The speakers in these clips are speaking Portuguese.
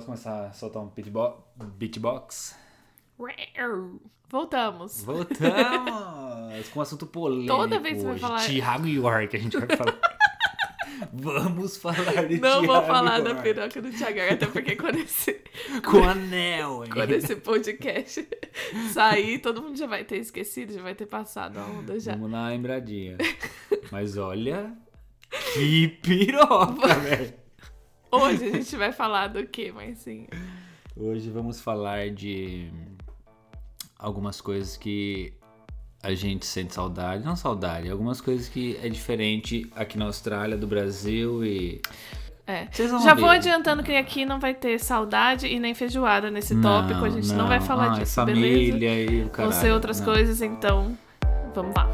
Posso começar a soltar um beatbo- beatbox? Voltamos. Voltamos! com um assunto polêmico. Toda vez que você vai falar- Thiago York, a gente vai falar. Vamos falar de Não vou Thiago falar da York. peruca do Thiago, até porque quando esse, Com anel, hein? quando esse podcast sair, todo mundo já vai ter esquecido, já vai ter passado a onda já. Vamos uma lembradinha. Mas olha. Que piroca, velho! Hoje a gente vai falar do que, mas sim. Hoje vamos falar de algumas coisas que a gente sente saudade, não saudade, algumas coisas que é diferente aqui na Austrália, do Brasil e. É. Vocês vão Já ver. vou adiantando que aqui não vai ter saudade e nem feijoada nesse Não, tópico. A gente não, vai falar Ah, é disso, beleza? família e o Vão caralho. ser outras não. coisas, então vamos lá.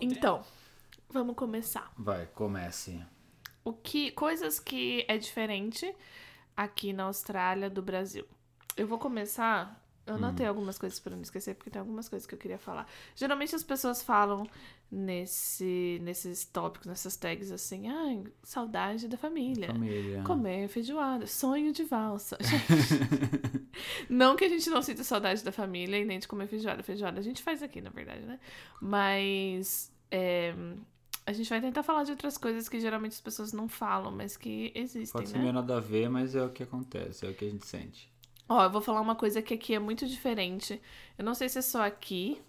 Então, vamos começar. Vai, comece. O que coisas que é diferente aqui na Austrália do Brasil. Eu vou começar. Eu anotei algumas coisas para não esquecer, porque tem algumas coisas que eu queria falar. Geralmente as pessoas falam nesse, nesses tópicos, nessas tags assim, ai, saudade da família. Família. Comer feijoada, sonho de valsa. Não que a gente não sinta saudade da família e nem de comer feijoada. Feijoada a gente faz aqui, na verdade, né? Mas é, a gente vai tentar falar de outras coisas que geralmente as pessoas não falam, mas que existem, Pode ser né? meio nada a ver, mas é o que acontece, é o que a gente sente. Ó, eu vou falar uma coisa que aqui é muito diferente. Eu não sei se é só aqui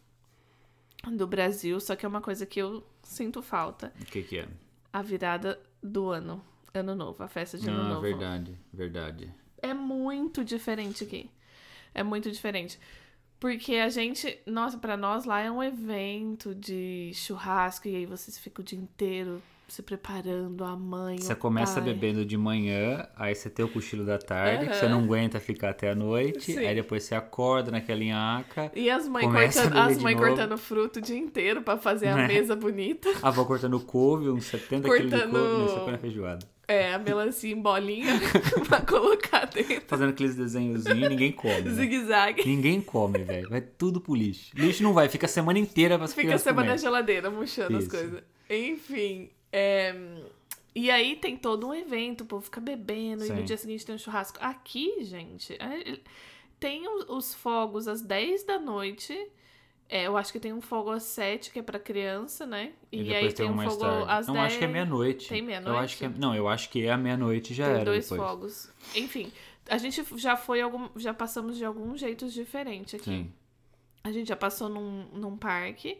do Brasil, só que é uma coisa que eu sinto falta. O que que é? A virada do ano. Ano novo, a festa de ano Ah, novo. verdade, verdade. é muito diferente aqui. É muito diferente. Porque a gente, nossa, pra nós lá é um evento de churrasco e aí vocês ficam o dia inteiro se preparando, a mãe, Você começa pai. bebendo de manhã, aí você tem o cochilo da tarde, que Aham. você não aguenta ficar até a noite, Sim. aí depois você acorda naquela nhaca, E as mães cortando, as novo. cortando fruto o dia inteiro pra fazer a Né? mesa bonita. a avó cortando couve, uns 70 quilos de Cortando- couve, né? Você na feijoada. É, a melancia em bolinha pra colocar dentro. Fazendo aqueles desenhozinhos, ninguém come. né? Zigue-zague. Ninguém come, velho. Vai tudo pro lixo. Lixo não vai, fica a semana inteira pra Fica a semana na comer. geladeira, murchando as Isso. coisas. Enfim, é, E aí tem todo um evento, o povo fica bebendo, e Sim. no dia seguinte tem um churrasco. Aqui, gente, é- tem os, os fogos às 10 da noite. É, eu acho que tem um fogo às 7, que é pra criança, né? E, E, aí tem um fogo tarde. às Não, 10. acho que é meia-noite. Tem Eu meia-noite? acho que é... Não, eu acho que é a meia-noite já Tem era dois depois. fogos. Enfim, a gente já foi algum. Já passamos de alguns jeitos diferentes aqui. Sim. A gente já passou num, num parque.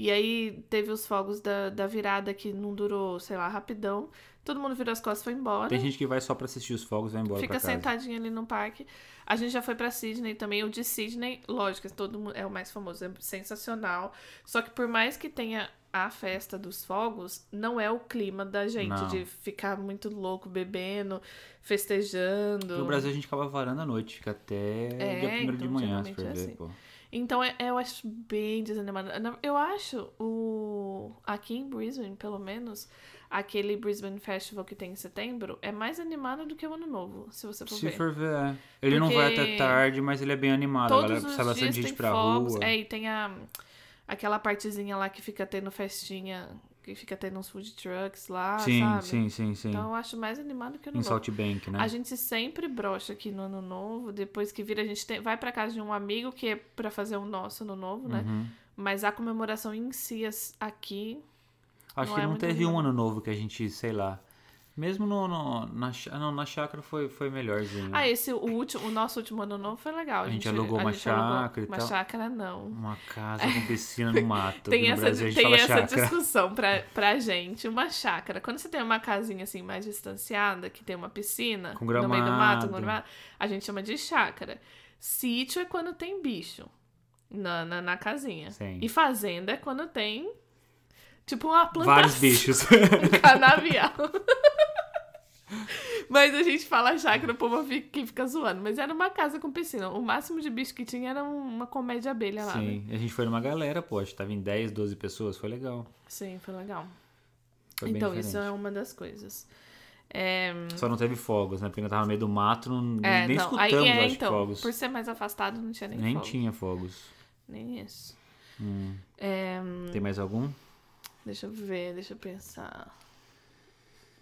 E aí teve os fogos da, da virada que não durou, sei lá, rapidão. Todo mundo virou as costas e foi embora. Tem gente que vai só pra assistir os fogos e vai embora Fica sentadinho ali no parque. A gente já foi pra Sydney também. O de Sydney, lógico, todo mundo é o mais famoso, é sensacional. Só que por mais que tenha a festa dos fogos, não é o clima da gente Não. de ficar muito louco bebendo, festejando. No Brasil a gente acaba varando à noite, fica até É, dia primeiro de então, manhã, se for é ver, assim. pô. Então é- eu acho bem desanimado. Eu acho o aqui em Brisbane, pelo menos, aquele Brisbane Festival que tem em setembro é mais animado do que o Ano Novo, se você for Se ver. for ver, é. Ele não vai Porque até tarde, mas ele é bem animado. Todos galera os sai bastante dias gente tem pra fogos. rua. É, e tem a aquela partezinha lá que fica tendo festinha, que fica tendo uns food trucks lá, sim, sabe? sim, sim, sim. Então eu acho mais animado que o em. Salt Bank, né? A gente sempre brocha aqui no ano novo. Depois que vira, a gente tem- vai pra casa de um amigo que é pra fazer o nosso ano novo, né? Uhum. Mas a comemoração em si aqui. Acho não que é não teve um animado. ano novo que a gente, sei lá. Mesmo no, no- na, não, na chácara foi, foi melhorzinho. Ah, esse, o, último, o nosso último ano novo foi legal. A gente alugou uma chácara e Uma tal. chácara, não. Uma casa com piscina no mato. Tem no essa, Brasil a gente tem essa chácara. discussão pra, pra gente. Uma chácara. Quando você tem uma casinha assim mais distanciada, que tem uma piscina Com no meio do mato, gramado. gramado, a gente chama de chácara. Sítio é quando tem bicho na, na, na casinha. Sim. E fazenda é quando tem. Tipo uma plantação. Vários bichos. um canavial. Mas a gente fala chácara, o povo fica, que fica zoando. Mas era uma casa com piscina. O máximo de bicho que tinha era um- uma comédia abelha lá. né? Sim, a gente foi numa galera, pô. Tava em 10, 12 pessoas. Foi legal. Sim, foi legal. Foi então, isso é uma das coisas. É, Só não teve fogos, né? Porque eu tava no meio do mato, não, é, nem não, escutamos, aí, é, acho, então, fogos. por ser mais afastado, não tinha nem, Nem fogo. tinha fogos. Nem isso. Hum. É, Tem mais algum? Deixa eu ver, deixa eu pensar.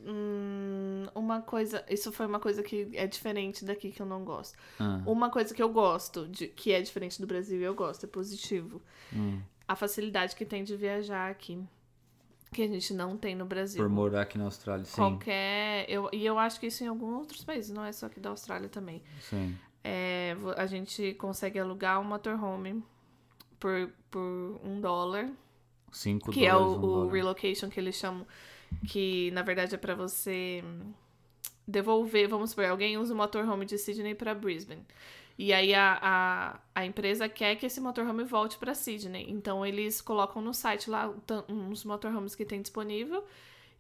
Hum, uma coisa. Isso foi uma coisa que é diferente daqui que eu não gosto. Ah, Uma coisa que eu gosto, de, que é diferente do Brasil e eu gosto, é positivo. hum. A facilidade que tem de viajar aqui. Que a gente não tem no Brasil. Por morar aqui na Austrália, sim. Qualquer. Eu, e eu acho que isso em alguns outros países, não é só aqui da Austrália também. Sim. É, a gente consegue alugar um motorhome por, por um dólar. 5 Que é dólares. o, um o relocation que eles chamam. Que na verdade é pra você devolver. Vamos supor, alguém usa o motorhome de Sydney pra Brisbane. E aí a, a, a empresa quer que esse motorhome volte pra Sydney. Então eles colocam no site lá uns motorhomes que tem disponível.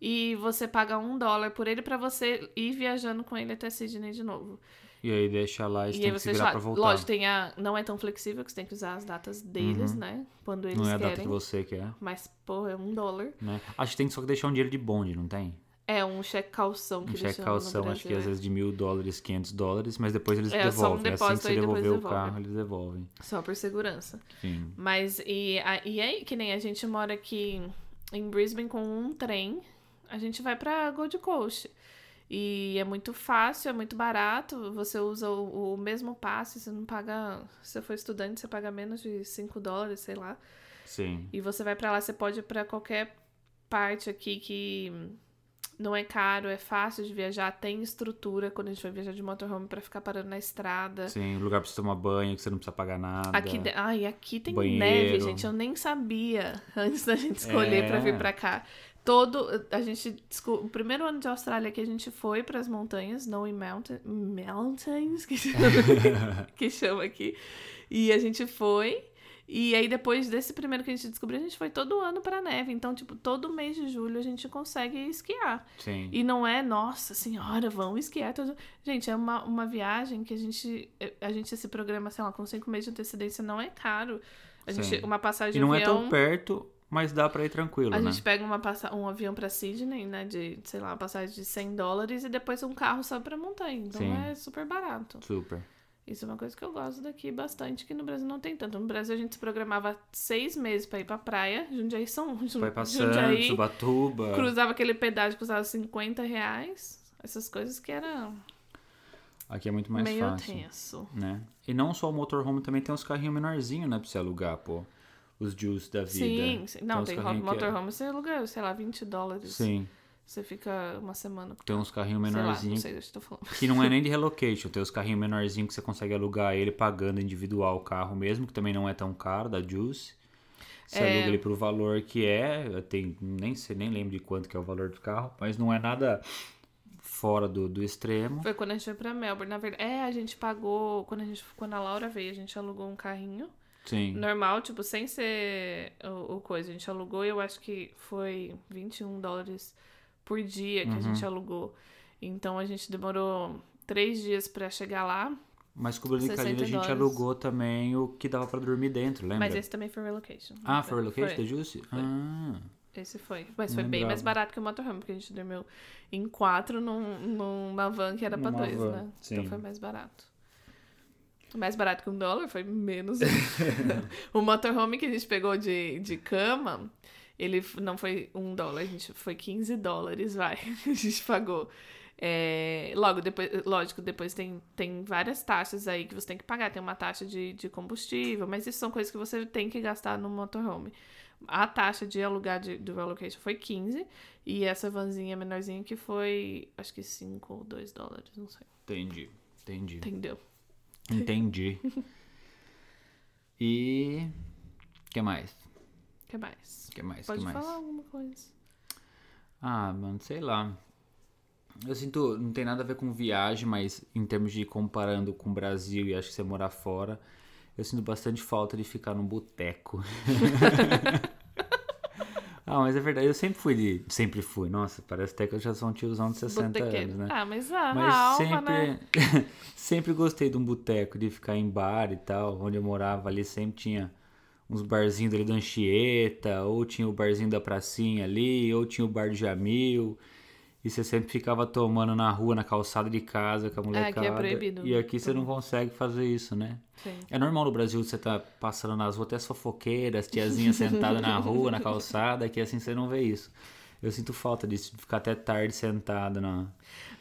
E você paga um dólar por ele pra você ir viajando com ele até Sydney de novo. E aí deixa lá e você E tem que você virar já. pra voltar. Lógico, tem a, não é tão flexível que você tem que usar as datas deles, né? Quando eles Uhum. Não é a data querem. que você quer, Mas, pô, é um dólar. né? Acho que tem só que deixar um dinheiro de bonde, não tem? É um cheque calção que Um cheque calção, acho que às é. vezes de mil dólares, 500 dólares, mas depois eles É, só um devolvem. assim que depósito você devolver o carro, eles devolvem. Só por segurança. Sim. Mas, e, e aí, que nem a gente mora aqui em Brisbane com um trem, a gente vai pra Gold Coast. E é muito fácil, é muito barato. Você usa o, o mesmo passe, você não paga. Se você for estudante, você paga menos de 5 dólares, sei lá. Sim. E você vai pra lá, você pode ir pra qualquer parte aqui que não é caro, é fácil de viajar, tem estrutura quando a gente vai viajar de motorhome pra ficar parando na estrada. Sim, lugar pra você tomar banho, que você não precisa pagar nada. Aqui, ai, aqui tem Banheiro. neve, gente. Eu nem sabia antes da gente escolher É. pra vir pra cá. Todo. A gente. O primeiro ano de Austrália que a gente foi pras montanhas, Snowy Mountain, Mountains, que chama, que chama aqui. E a gente foi. E aí, depois desse primeiro que a gente descobriu, a gente foi todo ano pra neve. Então, tipo, todo mês de julho a gente consegue esquiar. Sim. E não é, nossa senhora, vamos esquiar. Todo... Gente, é uma, uma viagem que a gente, a gente se programa, sei lá, com cinco meses de antecedência, não é caro. A Sim. gente, uma passagem E não é avião. tão perto, mas dá pra ir tranquilo, a né? gente pega uma passa... um avião pra Sydney, né? De, sei lá, uma passagem de 100 dólares e depois um carro só pra montanha. Então Sim. é super barato. Super. Isso é uma coisa que eu gosto daqui bastante, que no Brasil não tem tanto. No Brasil a gente se programava seis meses pra ir pra praia. Jundiaí são. Vai pra Santos, Jundiaí, Ubatuba. cruzava aquele pedágio que custava 50 reais. Essas coisas que era Aqui é muito mais meio fácil. tenso. Né? E não só o motorhome, também tem uns carrinhos menorzinhos, né? Pra você alugar, pô. Os Juice da vida. Sim, sim. Não, uns tem que é- motorhome, você aluga, sei lá, 20 dólares. Sim. Você fica uma semana Tem uns carrinhos sei lá, não menorzinhos sei eu tô falando. que não é nem de relocation. Tem os carrinhos menorzinhos que você consegue alugar ele pagando individual o carro mesmo, que também não é tão caro, da Juice. Você É. aluga ele pro valor que é. Eu tenho, nem sei, nem lembro de quanto que é o valor do carro, mas não é nada fora do, do extremo. Foi quando a gente foi pra Melbourne. Na verdade, é, a gente pagou. Quando, a gente, quando a Laura veio, a gente alugou um carrinho. Sim. Normal, tipo, sem ser o, o coisa. A gente alugou e eu acho que foi 21 dólares por dia que a gente Uhum. alugou. Então a gente demorou três dias pra chegar lá. Mas com o Bruno 60 Cadilho a gente alugou também o que dava pra dormir dentro, lembra? Mas esse também foi relocation. Ah, foi relocation da Juice? Ah, Esse foi. Mas foi bem lembrava. mais barato que o motorhome, porque a gente dormiu em quatro num, numa van que era pra Numa dois, van, né? sim. Então foi mais barato. Mais barato que um dólar, foi menos. o motorhome que a gente pegou de, de cama, ele não foi um dólar, a gente foi 15 dólares, vai. A gente pagou. É, logo, depois, lógico, depois tem, tem várias taxas aí que você tem que pagar. Tem uma taxa de, de combustível, mas isso são coisas que você tem que gastar no motorhome. A taxa de alugar de, do relocation foi 15 e essa vanzinha menorzinha que foi, acho que 5 ou 2 dólares, não sei. entendi. Entendi. Entendeu? Entendi. E. O que mais? O que mais? Que mais? Pode que mais? falar alguma coisa. Ah, mano, sei lá. Eu sinto, não tem nada a ver com viagem, mas em termos de comparando com o Brasil e acho que você morar fora, eu sinto bastante falta de ficar num boteco. ah, mas é verdade, eu sempre fui de. Sempre fui. Nossa, parece até que eu já sou um tiozão de 60 Botequeiro. anos, né? Ah, mas a, Mas alma, sempre, né? sempre gostei de um boteco, de ficar em bar e tal. Onde eu morava ali sempre tinha uns barzinhos ali da Anchieta, ou tinha o barzinho da Pracinha ali, ou tinha o bar de Jamil. E você sempre ficava tomando na rua, na calçada de casa com a molecada. aqui é proibido. E aqui você não consegue fazer isso, né? Sim. É normal no Brasil você tá passando nas ruas, até as fofoqueiras, tiazinhas sentadas na rua, na calçada, que assim você não vê isso. Eu sinto falta disso, de ficar até tarde sentado na.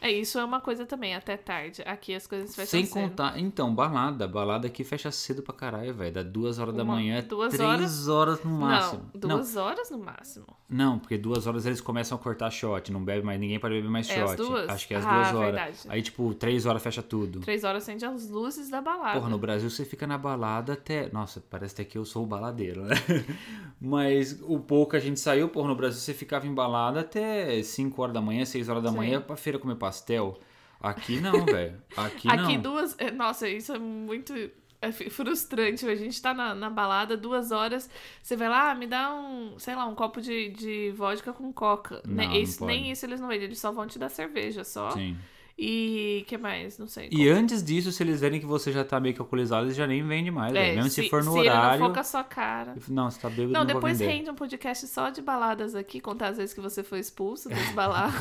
É, isso é uma coisa também, até tarde. Aqui as coisas fecham Sem cedo. contar. Então, balada. Balada aqui fecha cedo pra caralho, velho. Dá duas horas da Uma- manhã, duas três horas? horas no máximo. Não, duas horas no máximo. Não, não, porque duas horas eles começam a cortar shot. Não bebe mais, ninguém pode beber mais É shot. Acho que é às Ah, duas horas. verdade. Aí, tipo, três horas fecha tudo. Três horas acende as luzes da balada. Porra, no Brasil você fica na balada até. Nossa, parece até que eu sou o baladeiro, né? Mas o pouco que a gente saiu, porra, no Brasil você ficava em balada até 5 horas da manhã, 6 horas da Sim. manhã pra feira comer pastel. Aqui não, velho. Aqui, Aqui não. duas. é, Nossa, isso é muito. é frustrante. A gente tá na, na balada duas horas. Você vai lá, ah, me dá um, sei lá, um copo de, de vodka com coca. Não, né? pode. nem isso eles não vendem, eles só vão te dar cerveja só. Sim. E que mais? Não sei. E antes disso, se eles verem que você já tá meio que alcoolizado, eles já nem vendem mais, É. Mesmo se, for no ele horário. não for com a sua cara. Não, você tá bêbado, Não, não, depois rende um podcast só de baladas aqui, contar as vezes que você foi expulso das baladas.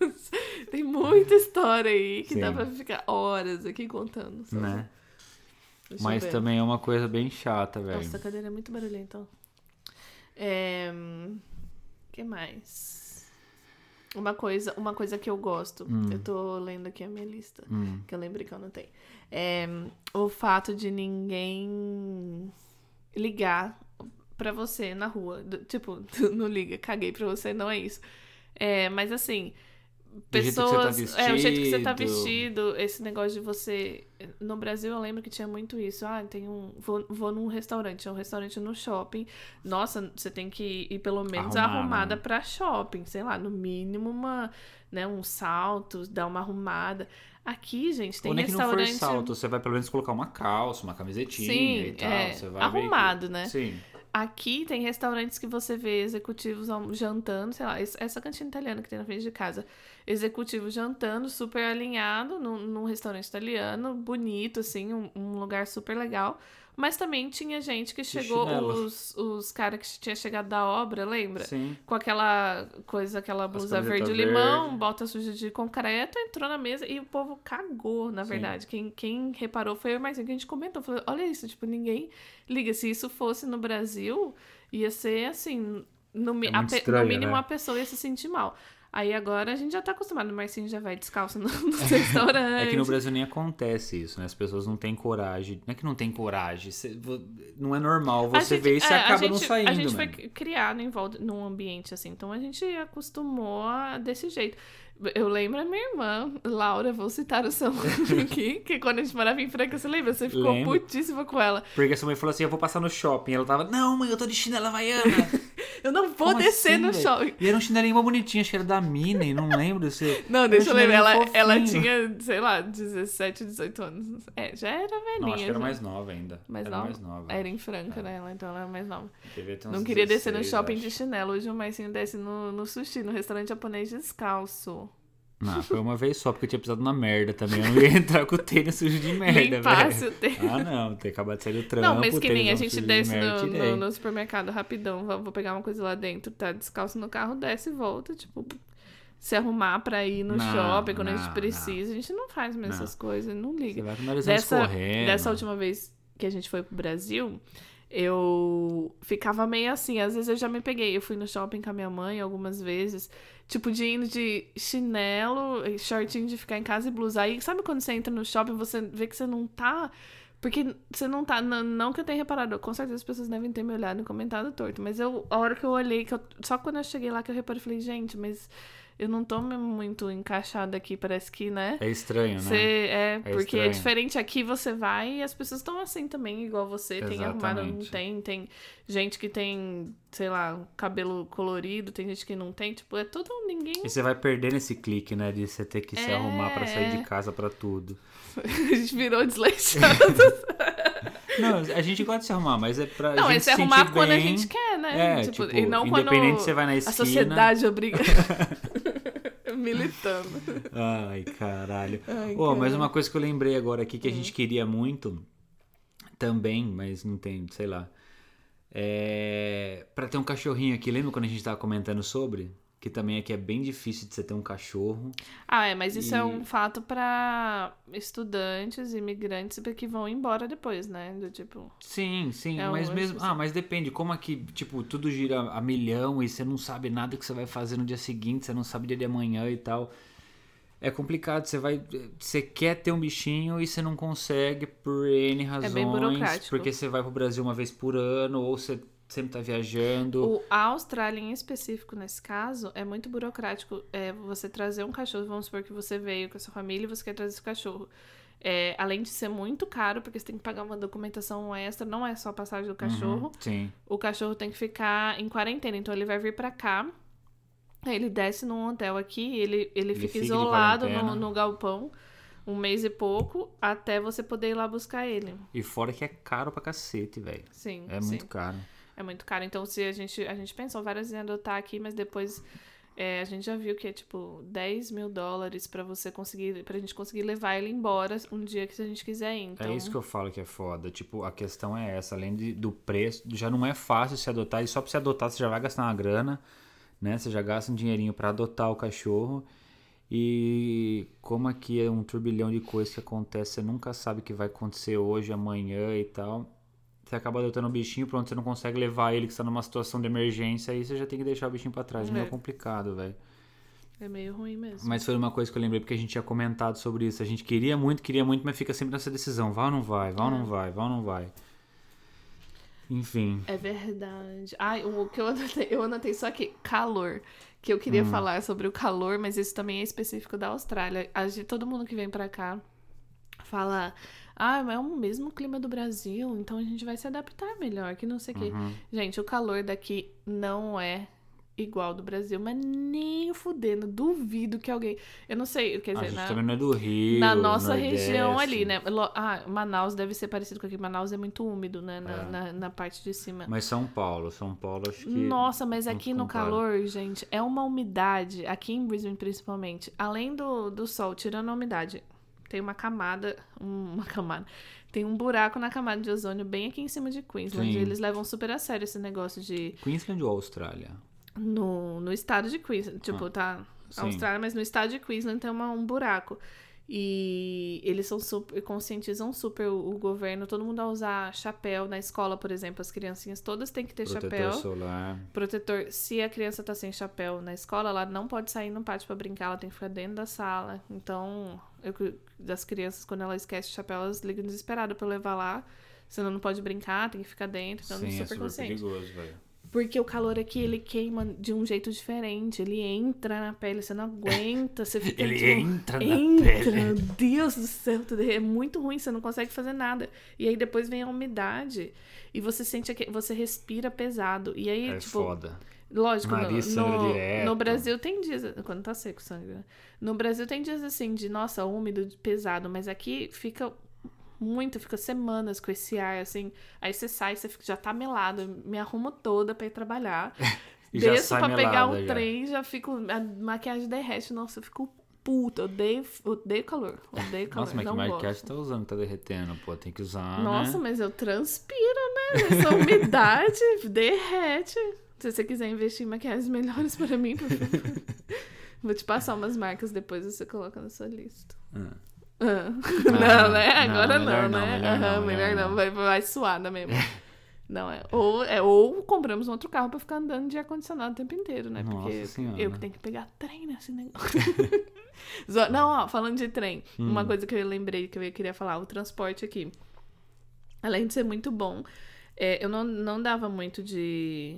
Tem muita história aí que dá Sim. pra ficar horas aqui contando. só. Né? Deixa Mas também é uma coisa bem chata, velho. Nossa, a cadeira é muito barulhenta. ó. É... que mais? Uma coisa, uma coisa que eu gosto. Eu tô lendo aqui a minha lista. Hum. Que eu lembrei que eu anotei. É o fato de ninguém ligar pra você na rua. Tipo, não liga, caguei pra você, não é isso. É, mas assim, Do jeito que você tá pessoas. é, o jeito que você tá vestido. esse negócio de você. No Brasil eu lembro que tinha muito isso. Ah, tem um. Vou, vou num restaurante, é um restaurante no shopping. Nossa, você tem que ir pelo menos Arrumar, arrumada né? pra shopping. Sei lá, no mínimo uma. Né, um salto, dar uma arrumada. Aqui, gente, tem Ou nem que não for restaurante. salto, você vai pelo menos colocar uma calça, uma camisetinha Sim, e tal. é, você vai ver que- arrumado, né? Sim. Aqui tem restaurantes que você vê executivos jantando, sei lá, es- essa cantina italiana que tem na frente de casa. Executivo jantando, super alinhado, num, num restaurante italiano, bonito, assim, um, um lugar super legal. Mas também tinha gente que chegou, os, os caras que tinha chegado da obra, lembra? Sim. Com aquela coisa, aquela blusa verde-limão, verde. bota suja de concreto, entrou na mesa e o povo cagou, na Sim. verdade. Quem, quem reparou foi o Marcinho, que a gente comentou. Falou, olha isso, tipo, ninguém liga. Se isso fosse no Brasil, ia ser assim, no, É a estranho, no mínimo né? a pessoa ia se sentir mal. Aí agora a gente já tá acostumado, o Marcinho já vai descalço no, no restaurante. É que no Brasil nem acontece isso, né? As pessoas não têm coragem. Não é que não tem coragem. você- vo- não é normal você gente- ver isso e é, a acaba não gente- saindo, A gente foi mano. criado em volta num ambiente assim, então a gente acostumou desse jeito. Eu lembro a minha irmã, Laura, vou citar o seu nome aqui, que quando a gente morava em Franca, você lembra? Você ficou Lembro. putíssima com ela. Porque a sua mãe falou assim: eu vou passar no shopping. Ela tava, não, mãe, eu tô de chinela havaiana. Eu não vou Como descer assim, no velho? shopping. E era um chinelinho mó bonitinho, acho que era da Minnie, não lembro se. Não, deixa eu lembrar. Ela, ela tinha, sei lá, 17, 18 anos. É, já era velhinha. Não, acho que era já. mais nova ainda. Mais era nova? mais nova. Era em Franca, É. né? Ela, então ela era mais nova. Devia ter uns Não queria descer no 16, shopping acho. de chinelo. Hoje o Marcinho desce no, no sushi, no restaurante japonês descalço. Não, foi uma vez só, porque eu tinha pisado na merda também. Eu não ia entrar com o tênis sujo de merda, velho. o tênis. Ah, não, tem acabado de sair do trampo. Não, mas que nem a gente sujo de desce merda, no, no, no supermercado rapidão, vou, pegar uma coisa lá dentro, tá descalço no carro, desce e volta, tipo, se arrumar pra ir no Não, shopping quando a não, gente precisa, a gente não faz mais essas coisas, não Você liga. vai com o nariz Dessa, dessa última vez que a gente foi pro Brasil, eu ficava meio assim, às vezes eu já me peguei, eu fui no shopping com a minha mãe algumas vezes, tipo, de indo de chinelo, e shortinho de ficar em casa e blusa. Aí, sabe quando você entra no shopping, você vê que você não tá... Porque você não tá... Não, não que eu tenha reparado, com certeza as pessoas devem ter me olhado e comentado torto, mas eu, a hora que eu olhei, que eu, só quando eu cheguei lá que eu reparei, falei, gente, mas eu não tô muito encaixada aqui, parece que, né? É estranho, né? Você, é, É porque é estranho. diferente aqui, você vai e as pessoas estão assim também, igual você. Tem arrumado, não Exatamente. tem. Tem gente que tem, sei lá, cabelo colorido, tem gente que não tem. Tipo, é todo ninguém. E você vai perdendo esse clique, né? De você ter que se É, arrumar pra sair é. de casa pra tudo. a gente virou desleixado. Não, a gente gosta de se arrumar, mas é pra não, gente é se se arrumar sentir quando a bem. gente quer, né? É, tipo, tipo, e não quando independente se você vai na a esquina. sociedade obriga. Militando. Ai, caralho. Ai, Ô, mas cara. uma coisa que eu lembrei agora aqui que a Hum. gente queria muito também, mas não tem, sei lá. É. Pra ter um cachorrinho aqui, lembra quando a gente tava comentando sobre? Que também aqui é bem difícil de você ter um cachorro. Ah, é, mas isso é E- um fato pra estudantes, imigrantes que vão embora depois, né? Do tipo. Sim, sim, É mas um- mesmo. assim. Ah, mas depende. Como aqui, tipo, tudo gira a milhão e você não sabe nada que você vai fazer no dia seguinte, você não sabe dia de amanhã e tal. É complicado, você vai. Você quer ter um bichinho e você não consegue por N razões. É bem burocrático. Porque você vai pro Brasil uma vez por ano, ou você sempre tá viajando. O, a Austrália, em específico, nesse caso, é muito burocrático. É você trazer um cachorro, vamos supor que você veio com a sua família e você quer trazer esse cachorro. É, além de ser muito caro, porque você tem que pagar uma documentação extra, não é só a passagem do cachorro. Uhum, sim. O cachorro tem que ficar em quarentena, então ele vai vir pra cá. aí Ele desce num hotel aqui, ele, ele, fica, fica de isolado no, no galpão um mês e pouco, até você poder ir lá buscar ele. E fora que é caro pra cacete, velho. Sim, É sim. muito caro. É muito caro. Então, se a gente, a gente pensou várias vezes em adotar aqui, mas depois é, a gente já viu que é tipo 10 mil dólares pra você conseguir, pra gente conseguir levar ele embora um dia que a gente quiser ir. Então, É isso que eu falo que é foda. Tipo, a questão é essa. Além de- do preço, já não é fácil se adotar. E só pra você adotar, você já vai gastar uma grana, né? Você já gasta um dinheirinho pra adotar o cachorro. E como aqui é um turbilhão de coisas que acontece, você nunca sabe o que vai acontecer hoje, amanhã e tal. Você acaba adotando um bichinho, pronto, você não consegue levar ele que está numa situação de emergência, aí você já tem que deixar o bichinho pra trás. É meio É. complicado, velho. é meio ruim mesmo. Mas foi uma coisa que eu lembrei porque a gente tinha comentado sobre isso. A gente queria muito, queria muito, mas fica sempre nessa decisão. Vai ou não vai? Vai ou É. não vai? Vai ou não vai? Enfim. É verdade. Ai, o que eu anotei, eu anotei só aqui, calor. Que eu queria Hum. falar sobre o calor, mas isso também é específico da Austrália. Todo mundo que vem pra cá fala, ah, mas é o mesmo clima do Brasil, então a gente vai se adaptar melhor, que não sei o quê. Uhum. Gente, o calor daqui não é igual do Brasil, mas nem fudendo. Duvido que alguém. Eu não sei, quer dizer, na, também não é do Rio. na nossa Nordeste. região ali, né? Ah, Manaus deve ser parecido com aqui. Manaus é muito úmido, né? Na, É. na, na parte de cima. Mas São Paulo, São Paulo acho que. Nossa, mas aqui no calor, gente, é uma umidade, aqui em Brisbane principalmente, além do, do sol, tirando a umidade, tem uma camada, um- uma camada, tem um buraco na camada de ozônio bem aqui em cima de Queensland. Sim. Eles levam super a sério esse negócio de. Queensland ou Austrália? No, no estado de Queensland, tipo, tá. Ah, sim. Austrália, mas no estado de Queensland tem uma, um buraco. E eles são super, conscientizam super o, o governo, todo mundo a usar chapéu na escola, por exemplo, as criancinhas todas têm que ter Protetor chapéu solar. protetor. Se a criança tá sem chapéu na escola, ela não pode sair no pátio pra brincar, ela tem que ficar dentro da sala. Então, eu, das crianças, quando ela esquece o chapéu, elas ligam desesperadas pra eu levar lá. Senão não pode brincar, tem que ficar dentro. Então, Sim, é super, super consciente. perigoso, velho. Porque o calor aqui, ele queima de um jeito diferente. Ele entra na pele, você não aguenta, você fica Ele tipo, entra na entra, pele. Deus do céu, é muito ruim, você não consegue fazer nada. E aí depois vem a umidade e você sente que você respira pesado. E aí, É tipo, foda. Lógico, no, no, no Brasil tem dias. Quando tá seco, sangue. No Brasil tem dias assim de, nossa, úmido, pesado, mas aqui fica muito, fica semanas com esse ar, assim. Aí você sai, você fica- já tá melado, me arrumo toda pra ir trabalhar. Desço pra pegar um já. trem, já fico. A maquiagem derrete, nossa, eu fico puta. Odeio, odeio calor. Odeio calor. Nossa, mas que maquiagem tá usando? Tá derretendo, pô. Tem que usar. Nossa, né? mas eu transpiro, né? Essa umidade derrete. Se você quiser investir em maquiagens melhores para mim, por favor. Vou te passar umas marcas depois você coloca na sua lista. Ah. Ah. Ah, não, né? não, Agora melhor não, não, né? melhor não, melhor melhor não. não. Vai, vai suada mesmo. Não, é. Ou, é. ou compramos um outro carro pra ficar andando de ar-condicionado o tempo inteiro, né? Nossa Porque Senhora. eu que tenho que pegar trem nesse negócio. Não, ó, falando de trem, Hum. uma coisa que eu lembrei que eu queria falar, o transporte aqui. Além de ser muito bom, é, eu não, não dava muito de,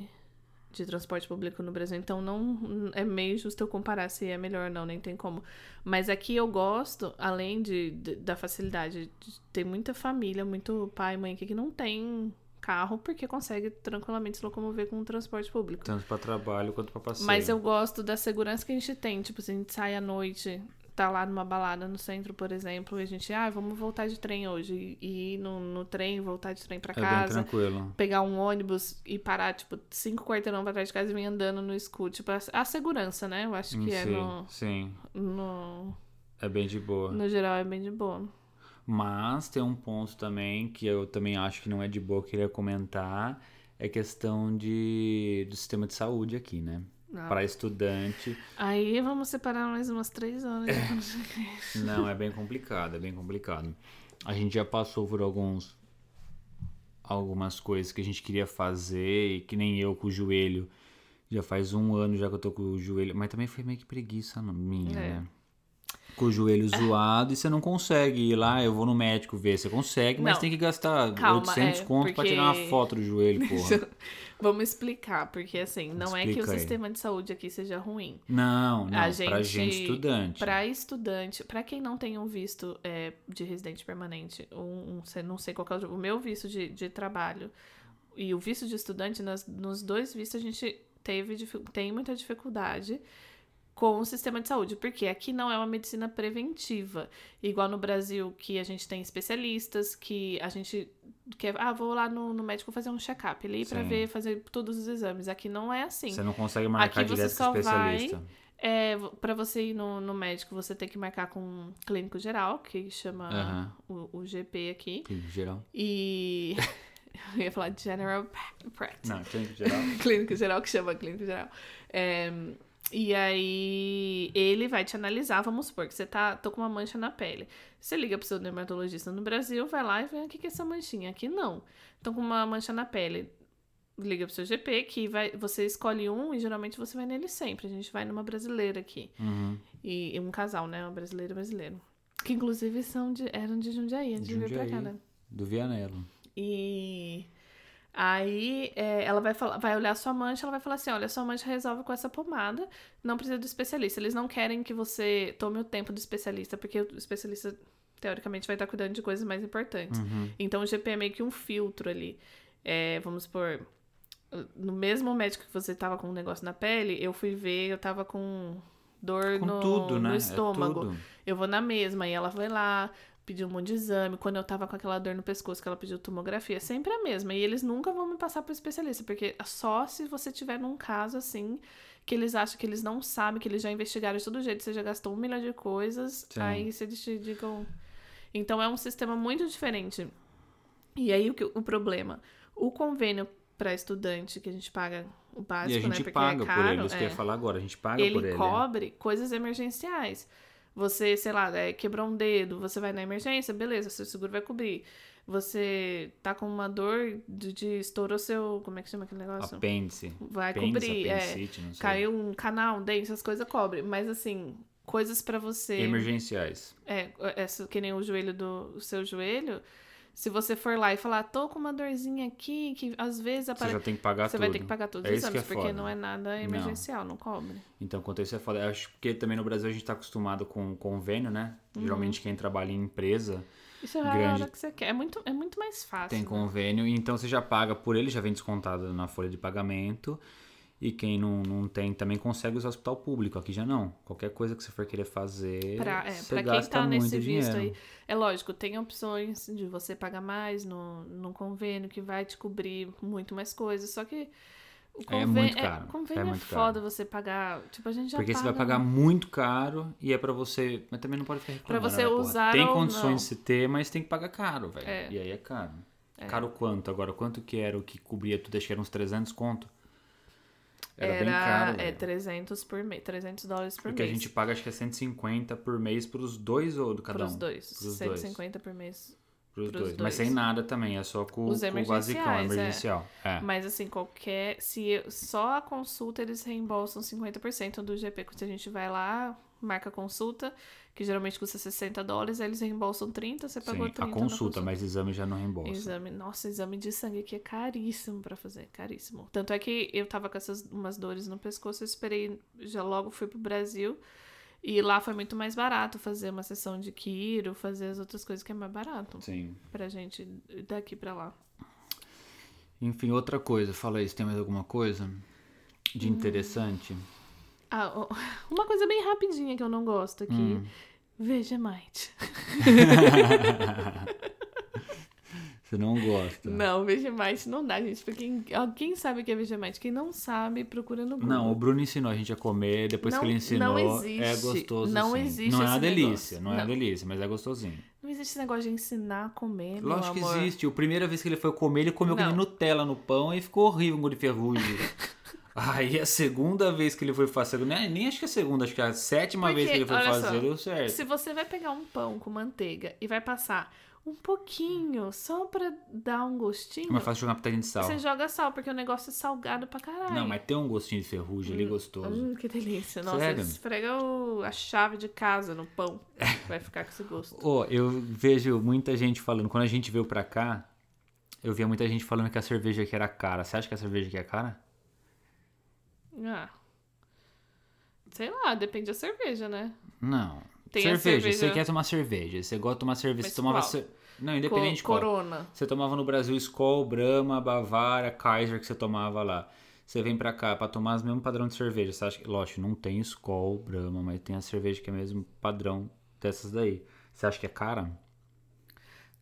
de transporte público no Brasil, então não é meio justo eu comparar se é melhor ou não, nem tem como. Mas aqui eu gosto, além de, de- da facilidade, de- tem muita família, muito pai e mãe aqui que não tem carro porque consegue tranquilamente se locomover com o transporte público. Tanto pra trabalho quanto pra passeio. Mas eu gosto da segurança que a gente tem. Tipo, se a gente sai à noite, tá lá numa balada no centro, por exemplo, e a gente, ah, vamos voltar de trem hoje. E ir no, no trem, voltar de trem pra É bem casa. tranquilo. Pegar um ônibus e parar, tipo, cinco quarteirão pra trás de casa e vir andando no escuro. Tipo, a, a segurança, né? Eu acho que é si, no, Sim, no. é bem de boa. No geral é bem de boa. Mas tem um ponto também que eu também acho que não é de boa, eu queria comentar, é questão de, do sistema de saúde aqui, né? Para estudante. Aí vamos separar mais umas três horas. Não, é bem complicado, é bem complicado. A gente já passou por alguns algumas coisas que a gente queria fazer, e que nem eu com o joelho. Já faz um ano já que eu tô com o joelho, mas também foi meio que preguiça minha, É. né? Com o joelho zoado e você não consegue ir lá, eu vou no médico ver. Você consegue, mas Não. tem que gastar Calma, 800 é, conto pra porque- tirar uma foto do joelho, porra. Vamos explicar, porque assim, não é que o Explica aí. sistema de saúde aqui seja ruim. Não, não, A pra gente- gente estudante. Para estudante, para quem não tem um visto é, de residente permanente, um, um- não sei qual que é o, o meu visto de, de trabalho e o visto de estudante, nas, nos dois vistos a gente teve, tem muita dificuldade com o sistema de saúde, porque aqui não é uma medicina preventiva, igual no Brasil, que a gente tem especialistas, que a gente quer, ah, vou lá no, no médico fazer um check-up ali para ver, fazer todos os exames. Aqui não é assim. Você não consegue marcar Aqui você direto o especialista. É, vo- pra você ir no, no médico, você tem que marcar com um clínico geral, que chama Aham. o, o GP aqui. Clínico geral. E. Eu ia falar General Practice. Não, clínico geral. clínico geral, que chama clínico geral. É, e aí, ele vai te analisar, vamos supor que você tá, tô com uma mancha na pele. Você liga pro seu dermatologista no Brasil, vai lá e vê o que que é essa manchinha. Aqui não. Então, com uma mancha na pele, liga pro seu GP, que vai, você escolhe um e geralmente você vai nele sempre. A gente vai numa brasileira aqui. Uhum. E, e um casal, né? Um brasileiro e brasileiro. Que inclusive são de, eram de Jundiaí, antes de vir pra cá, né? Do Vianello. E aí é, ela vai falar, vai olhar a sua mancha, ela vai falar assim: olha, sua mancha resolve com essa pomada, não precisa do especialista. Eles não querem que você tome o tempo do especialista, porque o especialista, teoricamente, vai estar cuidando de coisas mais importantes. Uhum. Então o GP é meio que um filtro ali. É, vamos supor, no mesmo médico que você tava com um negócio na pele, eu fui ver, eu tava com dor Com no, tudo, né? no É estômago. tudo. Eu vou na mesma, e ela foi lá, pediu um monte de exame. Quando eu tava com aquela dor no pescoço, que ela pediu tomografia, sempre a mesma. E eles nunca vão me passar pro especialista, porque só se você tiver num caso assim, que eles acham que eles não sabem, que eles já investigaram de todo jeito, você já gastou um milhão de coisas, Sim. aí eles te digam. Então é um sistema muito diferente. E aí o, que, o problema? O convênio para estudante que a gente paga o básico, E a gente né? Porque paga é caro, por ele, isso que eu é ia falar agora. A gente paga ele por ele. cobre coisas emergenciais. Você, sei lá, é, quebrou um dedo, você vai na emergência, beleza, seu seguro vai cobrir. Você tá com uma dor de, de estourou seu. Como é que chama aquele negócio? Apêndice. Vai Apêndice, cobrir. É, não sei. caiu um canal, um dente, essas coisas cobre. Mas assim, coisas pra você. Emergenciais. É, essa, que nem o joelho do o seu joelho. Se você for lá e falar, tô com uma dorzinha aqui, que às vezes Você aparece. já tem que pagar Você tudo. vai ter que pagar todos É os exames, é porque foda. não é nada Não. emergencial, não cobre. Então, quanto a isso é foda. Eu acho que também no Brasil a gente tá acostumado com convênio, né? Uhum. Geralmente quem trabalha em empresa Isso é a Grande. hora que você quer. É muito, é muito mais fácil. tem né? convênio, então você já paga por ele, já vem descontado na folha de pagamento. E quem não, não tem também consegue usar o hospital público. Aqui já não. Qualquer coisa que você for querer fazer, Pra, é, você pra quem gasta tá muito nesse visto dinheiro. aí, é lógico, tem opções de você pagar mais no, no convênio que vai te cobrir muito mais coisas, só que o É convênio muito caro, convênio é é, muito foda você pagar, tipo, a gente já Porque paga, você vai pagar muito caro e é pra você. Mas também não pode ficar reclamando. você né, porra? usar Tem ou condições não. de se ter, mas tem que pagar caro, velho. É. E aí é caro. Caro quanto agora? Quanto que era o que cobria tudo? Acho que era uns 300 conto. Era, era bem caro. é velho. 300 por mês, 300 dólares por Porque a mês. gente paga acho que é 150 por mês pros dois ou do cada pros um? dois, Pros dois. 150 por mês. Pros pros dois. dois. Mas sem nada também, é só com, com o basicão, emergenciais, é. emergencial. É. Mas assim, qualquer. Se eu- só a consulta eles reembolsam 50% do GP. Quando a gente vai lá, marca a consulta, que geralmente custa 60 dólares, aí eles reembolsam 30, você pagou Sim, 30. a consulta, mas exame já não reembolsa. Exame, nossa, exame de sangue aqui é caríssimo pra fazer, caríssimo. Tanto é que eu tava com essas umas dores no pescoço, eu esperei, já logo fui pro Brasil. E lá foi muito mais barato fazer uma sessão de quiro, fazer as outras coisas que é mais barato Sim. pra gente daqui pra lá. Enfim, outra coisa, fala aí, se tem mais alguma coisa de Hum. Ah, uma coisa bem rapidinha que eu não gosto aqui. Hum. Vegemite. Você não gosta? Não, Vegemite não dá, gente. Pra quem, quem sabe o que é Vegemite? Quem não sabe, procura no Google. Não, o Bruno ensinou a gente a comer, depois Não- que ele ensinou, não é existe. gostoso Não sim. existe Não é uma delícia, negócio. não é uma Não. delícia, mas é gostosinho. Não existe esse negócio de ensinar a comer, Lógico que amor. existe. A primeira vez que ele foi comer, ele comeu Não. com Nutella no pão e ficou horrível, um de ferrugem. Aí a segunda vez que ele foi fazer, nem, nem acho que é a segunda, acho que é a sétima Porque, vez que ele foi fazer, só, deu certo. Se você vai pegar um pão com manteiga e vai passar um pouquinho só pra dar um gostinho, É mais fácil jogar uma pitadinha de sal. você joga sal, porque o negócio é salgado pra caralho. Não, mas tem um gostinho de ferrugem ali gostoso. Hum, que delícia. Nossa, Sério? esfrega o- a chave de casa no pão. Vai ficar com esse gosto. Ô, eu vejo muita gente falando, quando a gente veio pra cá, eu via muita gente falando que a cerveja aqui era cara. Você acha que a cerveja aqui é cara? Ah. Sei lá, depende da cerveja, né? Não. Tem cerveja, cerveja- você quer tomar cerveja, você gosta de tomar cerveja, Mas você tomava... qual? cer- Não, independente de Co- qual. Corona. Você tomava no Brasil Skol, Brahma, Bavária, Kaiser que você tomava lá. Você vem pra cá pra tomar os mesmos padrão de cerveja. Você acha que, lógico, não tem Skol, Brahma, mas tem a cerveja que é mesmo padrão dessas daí. Você acha que é cara?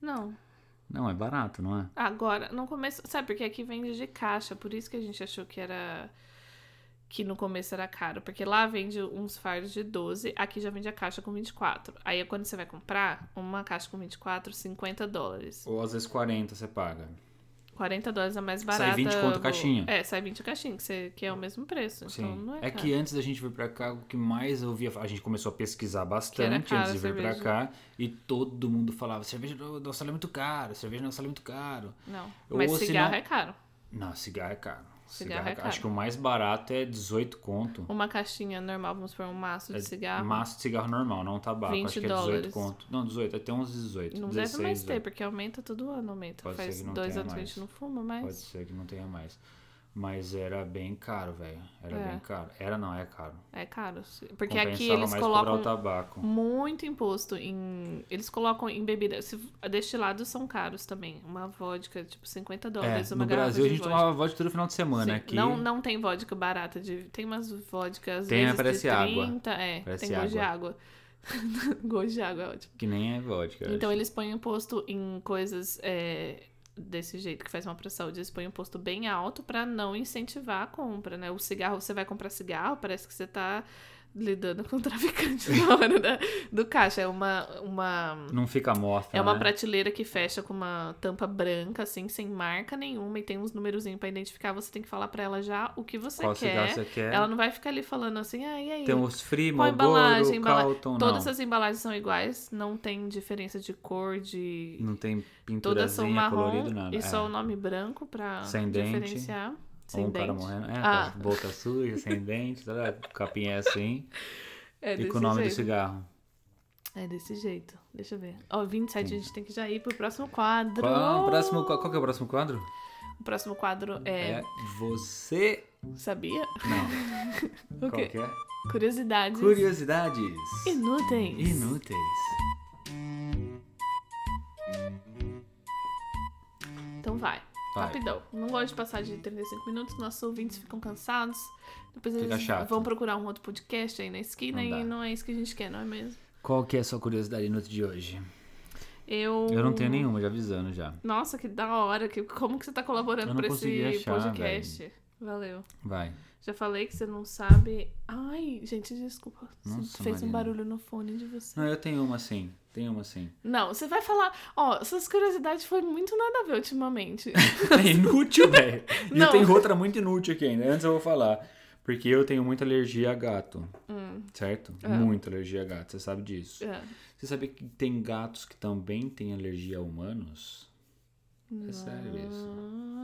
Não. Não, é barato, não é? Agora, no começo. Sabe, porque aqui vende de caixa, por isso que a gente achou que era. Que no começo era caro. Porque lá vende uns fardos de 12, aqui já vende a caixa com 24. Aí quando você vai comprar, uma caixa com 24, 50 dólares. Ou às vezes 40 você paga. 40 dólares é mais Sai barata. 20 conto a vou- caixinha. É, sai 20 a caixinha, que, você, que é o mesmo preço. Sim. Então não é, é caro. que antes da gente vir pra cá, o que mais eu via. A gente começou a pesquisar bastante antes de vir pra cá. E todo mundo falava: cerveja do Austrália é muito caro, cerveja do Austrália é muito caro. Não. Mas cigarro não- é caro. Não, cigarro é caro. Cigarro é Acho caro. que o mais barato é 18 conto. Uma caixinha normal, vamos supor, um maço de É cigarro. Maço de cigarro normal, não tabaco. 20 Acho que é 18 dólares. conto. Não, 18, até uns 18. Não 16, deve mais ter, porque aumenta todo ano, aumenta. Pode Faz dois anos que a gente não fuma mais. Pode ser que não tenha mais. Mas era bem caro, velho. Era É. bem caro. Era não, é caro. É caro. Porque Compensava aqui eles colocam muito imposto em. Eles colocam em bebida. Se... Destilados são caros também. Uma vodka, tipo, 50 É, dólares. uma no garrafa Brasil a gente vodka. tomava vodka todo final de semana. Sim, Aqui Não, não tem vodka barata. De... Tem umas vodkas. Tem, vezes, parece de água. 30, É, Parece tem gosto de água. gosto de água é ótimo. que nem é vodka. Então acho. eles põem imposto em coisas é, desse jeito que faz mal pra saúde. Eles põem imposto bem alto pra não incentivar a compra, né? O cigarro, você vai comprar cigarro, parece que você tá lidando com traficante na hora da- do caixa. É uma, uma, Não fica morta. é uma né? prateleira que fecha com uma tampa branca, assim, sem marca nenhuma, e tem uns numerozinhos pra identificar. Você tem que falar pra ela já o que você Qual quer. você quer? Ela não vai ficar ali falando assim, ah, e aí? Tem os Free, Qual embalagem? Embala- Carlton, Todas não. as embalagens são iguais, não tem diferença de cor, de. Não tem Todas são marrom colorido, nada. e É. só o nome branco pra Sem dente. diferenciar. Ou Sem um cara dente. morrendo. É, Ah. boca suja, sem dente, tá capinha é assim. É e com o nome jeito. do cigarro. É desse jeito. Deixa eu ver. Ó, 27 a gente tem que já ir pro próximo quadro. Qual, próximo, qual, qual que é o próximo quadro? O próximo quadro é. É você. Sabia? Não. O Qual quê? que é? Curiosidades Curiosidades inúteis. inúteis. Então vai. Vai. Rapidão. Não gosto de passar de 35 minutos, nossos ouvintes ficam cansados. Depois Fica eles chato. vão procurar um outro podcast aí na esquina Não e não é isso que a gente quer, não é mesmo? Qual que é a sua curiosidade inútil de hoje? Eu. Eu não tenho nenhuma, já avisando já. Nossa, que da hora. Que, como que você tá colaborando pra esse achar, podcast? Valeu. Vai. Já falei que você não sabe. Ai, gente, desculpa. Você Nossa, fez um Marina. barulho no fone de você. Não, eu tenho uma sim. Tenho uma sim. Não, você vai falar. Ó, essas curiosidades foi muito nada a ver ultimamente. É inútil, velho. E eu tenho outra muito inútil aqui ainda. Antes eu vou falar. Porque eu tenho muita alergia a gato. Certo? Muita alergia a gato. Você sabe disso. É. Você sabe que tem gatos que também têm alergia a humanos? É sério isso.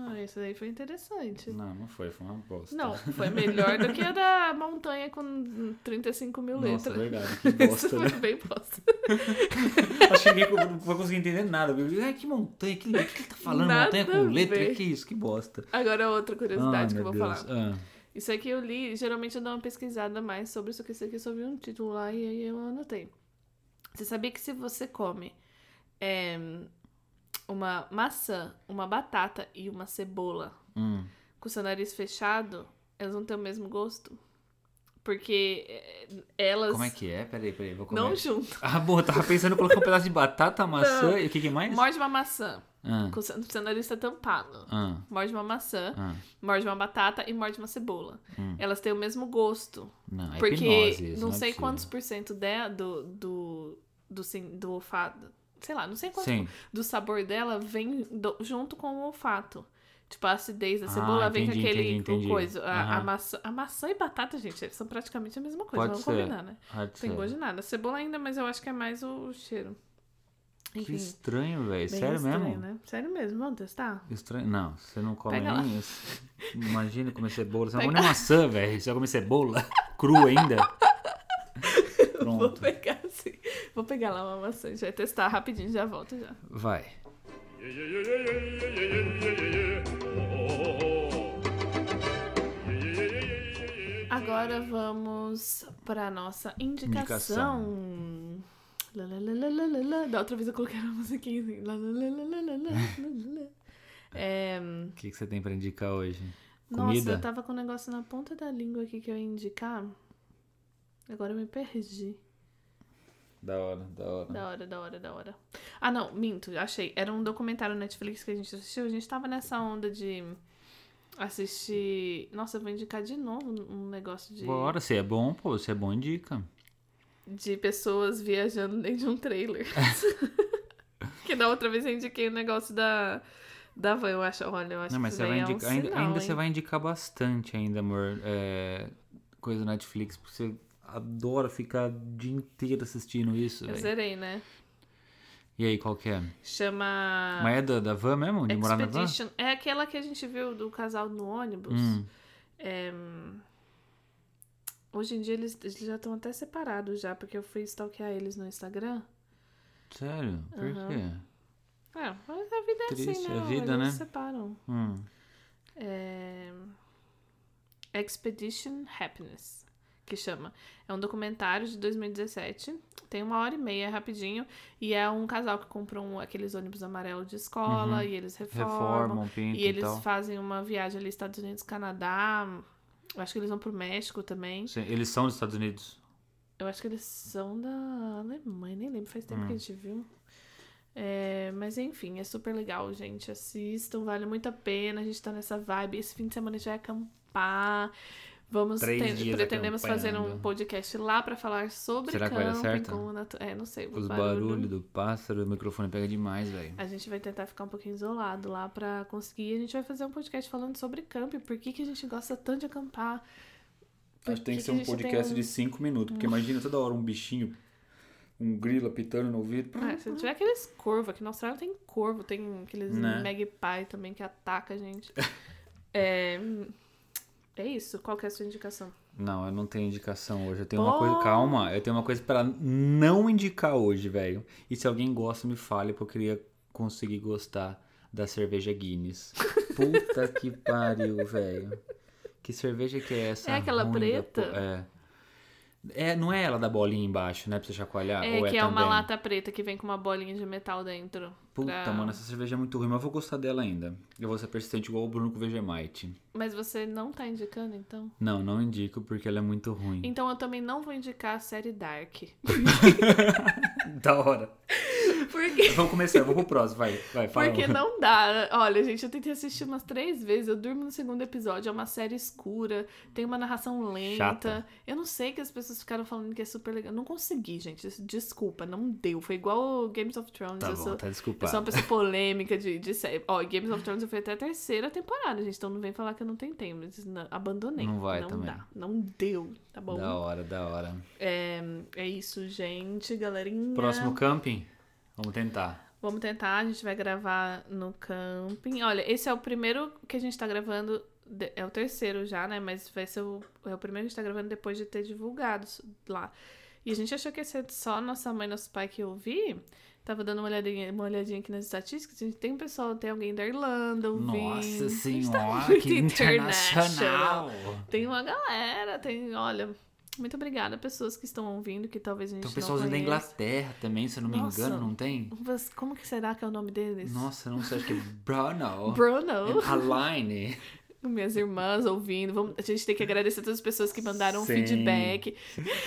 Ah, isso daí foi interessante. Não, não foi. Foi uma bosta. Não, foi melhor do que a da montanha com 35 mil Nossa, letras. verdade. Que Isso bosta, foi né? bem bosta. Acho que ninguém não vai conseguir entender nada. Ai, que montanha, que, o que ele tá falando? Nada montanha com letra? ver. Que isso? Que bosta. Agora outra curiosidade que eu vou Deus. falar. Ah, Isso aqui eu li, geralmente eu dou uma pesquisada mais sobre isso, que isso aqui eu só vi um título lá e aí eu anotei. Você sabia que se você come é, uma maçã, uma batata e uma cebola hum. com seu nariz fechado, elas vão ter o mesmo gosto? Porque é, elas Como é que é? Peraí, peraí. Vou comer. não juntam. Ah, boa. Tava pensando em colocar um pedaço de batata, maçã e o que, que mais? Morde uma maçã, Ah, com seu, seu nariz tá tampado. ah, Morde uma maçã, ah. morde uma batata e morde uma cebola. Hum. Elas têm o mesmo gosto. Não, é Porque hipnose isso, não é sei possível. quantos por cento de, do, do, do, sim, do olfato. Sei lá, não sei quanto Sim. do sabor dela vem do- junto com o olfato. Tipo, a acidez da Ah, cebola vem com entendi, aquele entendi, entendi. coisa. A, a Aham. maçã, a maçã e batata, gente, são praticamente a mesma coisa. Pode Vamos ser. combinar, né? Pode Tem ser. gosto de nada. Cebola ainda, mas eu acho que é mais o cheiro. Que Enfim. estranho, velho. Sério estranho, mesmo? né? Sério mesmo, vamos testar? Estranho. Não, você não come Pega nem isso. Imagina comer cebola. Você não Pega come nem maçã, velho. Você vai comer cebola crua ainda. Vou Pronto. pegar assim. Vou pegar lá uma maçã, a gente vai testar rapidinho, já volto já. Vai. Agora vamos para nossa indicação. indicação. Lalalala. Da outra vez eu coloquei uma musiquinha assim. É, o que, que você tem para indicar hoje? Comida? Nossa, eu tava com um negócio na ponta da língua aqui que eu ia indicar. Agora eu me perdi. Da hora, da hora. Da hora, da hora, da hora. Ah, não, minto, achei. Era um documentário Netflix que a gente assistiu. A gente tava nessa onda de assistir. Nossa, eu vou indicar de novo um negócio de, Bora, se é bom, pô, se é bom, indica. de pessoas viajando dentro de um trailer. que da outra vez eu indiquei o negócio da, da van, eu acho. Olha, eu acho Não, mas que você vai daí é um indicar. ainda sinal, ainda você vai indicar bastante ainda, amor. É, coisa Netflix, porque você adora ficar o dia inteiro assistindo isso, Eu velho. zerei, né? E aí, qual que é? Chama. Mas é da, da van mesmo? De morar na van? Expedition. É aquela que a gente viu do casal no ônibus. Hum, É, Hoje em dia eles, eles já estão até separados já, porque eu fui stalkear eles no Instagram. sério? Por Aham. quê? É, mas a vida é Triste, assim, né? a vida, eles né? se separam. Hum. É... Expedition Happiness, que chama. É um documentário de 2017. Tem uma hora e meia, é rapidinho. E é um casal que comprou um- aqueles ônibus amarelos de escola Uhum. e eles reformam. Reformam, pintam E eles fazem uma viagem ali Estados Unidos, Canadá. Eu acho que eles vão pro México também. Sim, Eles são dos Estados Unidos. Eu acho que eles são da Alemanha, nem lembro, faz tempo Hum. que a gente viu. É, mas enfim, é super legal, gente. Assistam, vale muito a pena. A gente tá nessa vibe. Esse fim de semana a gente vai acampar. Vamos dias pretendemos fazer um podcast lá pra falar sobre Será que vai dar certo? com natu- É, não sei. Os barulho. barulhos do pássaro, o microfone pega demais, velho. A gente vai tentar ficar um pouquinho isolado lá pra conseguir. A gente vai fazer um podcast falando sobre camping. Por que, que a gente gosta tanto de acampar? Por Acho que tem que ser um podcast um- de 5 minutos, porque imagina toda hora um bichinho, um grilo apitando no ouvido. É, se tiver aqueles corvos, aqui na Austrália tem corvo, tem aqueles Né? magpie também que ataca a gente. é, é isso, qual que é a sua indicação? Não, eu não tenho indicação hoje. Eu tenho uma Pô. coisa. Calma, eu tenho uma coisa pra não indicar hoje, velho. E se alguém gosta, me fale, porque eu queria conseguir gostar da cerveja Guinness. Puta que pariu, velho. Que cerveja que é essa? É aquela da preta? po- É. É, não é ela da bolinha embaixo, né? Pra você chacoalhar? é Ou que é é uma também? lata preta que vem com uma bolinha de metal dentro. Puta, pra- mano, essa cerveja é muito ruim, mas eu vou gostar dela ainda. Eu vou ser persistente igual o Bruno com o Vegemite. Mas você não tá indicando, então? Não, não indico porque ela é muito ruim. Então eu também não vou indicar a série Dark. Da hora. Porque, Vamos começar, vamos pro próximo, vai, vai, fala. porque não dá. Olha, gente, eu tentei assistir umas três vezes. Eu durmo no segundo episódio. É uma série escura. Tem uma narração lenta. Chata. Eu não sei que as pessoas ficaram falando que é super legal. Não consegui, gente. Desculpa, não deu. Foi igual o Games of Thrones. Tá eu bom, sou, tá eu sou uma pessoa polêmica de, de série. Ó, Games of Thrones eu fui até a terceira temporada, gente. Então não vem falar que eu não tentei. Mas não- abandonei. Não vai não também. dá. Não deu, tá bom? Da hora, da hora. É, é isso, gente. Galerinha. Próximo camping? Vamos tentar. Vamos tentar, a gente vai gravar no camping. Olha, esse é o primeiro que a gente tá gravando. É o terceiro já, né? Mas vai ser o, é o primeiro que a gente tá gravando depois de ter divulgado lá. E a gente achou que ia ser só nossa mãe e nosso pai que ouvir. Tava dando uma olhadinha, uma olhadinha aqui nas estatísticas. A gente tem pessoal, tem alguém da Irlanda ouvindo. Nossa tá senhora, muito que internacional. Tem uma galera, tem, olha. Muito obrigada, pessoas que estão ouvindo, que talvez a gente Tem não pessoalzinho da. Inglaterra também, se eu não me Nossa. engano, não tem? Mas Como que será que é o nome deles? Nossa, não sei, acho que é Bruno. Bruno. Aline. Minhas irmãs ouvindo. Vamos, a gente tem que agradecer todas as pessoas que mandaram Sim. feedback.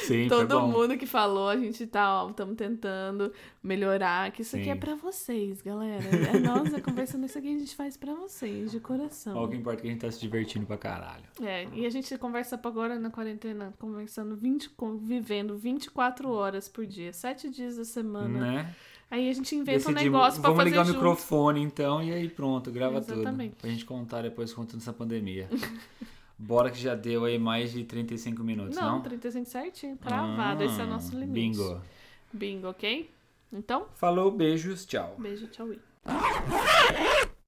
Sim, Todo mundo que falou, a gente tá, ó, estamos tentando melhorar. Que isso aqui Sim. é pra vocês, galera. É nós conversando isso aqui, a gente faz pra vocês, de coração. Ó, O que importa é que a gente tá se divertindo pra caralho. É, e a gente conversa pra agora na quarentena, conversando 20, com- vivendo 24 horas por dia, 7 dias da semana. Né? Aí a gente inventa um negócio pra vamos fazer ligar o junto. microfone então e aí pronto, grava Exatamente. tudo. Pra gente contar depois contando essa pandemia. Bora que já deu aí mais de 35 minutos, Não, não? 35 certinho, cravado. Esse é o nosso Ah, limite. Bingo. Bingo, ok? Então, Falou, beijos, tchau. beijo, tchau.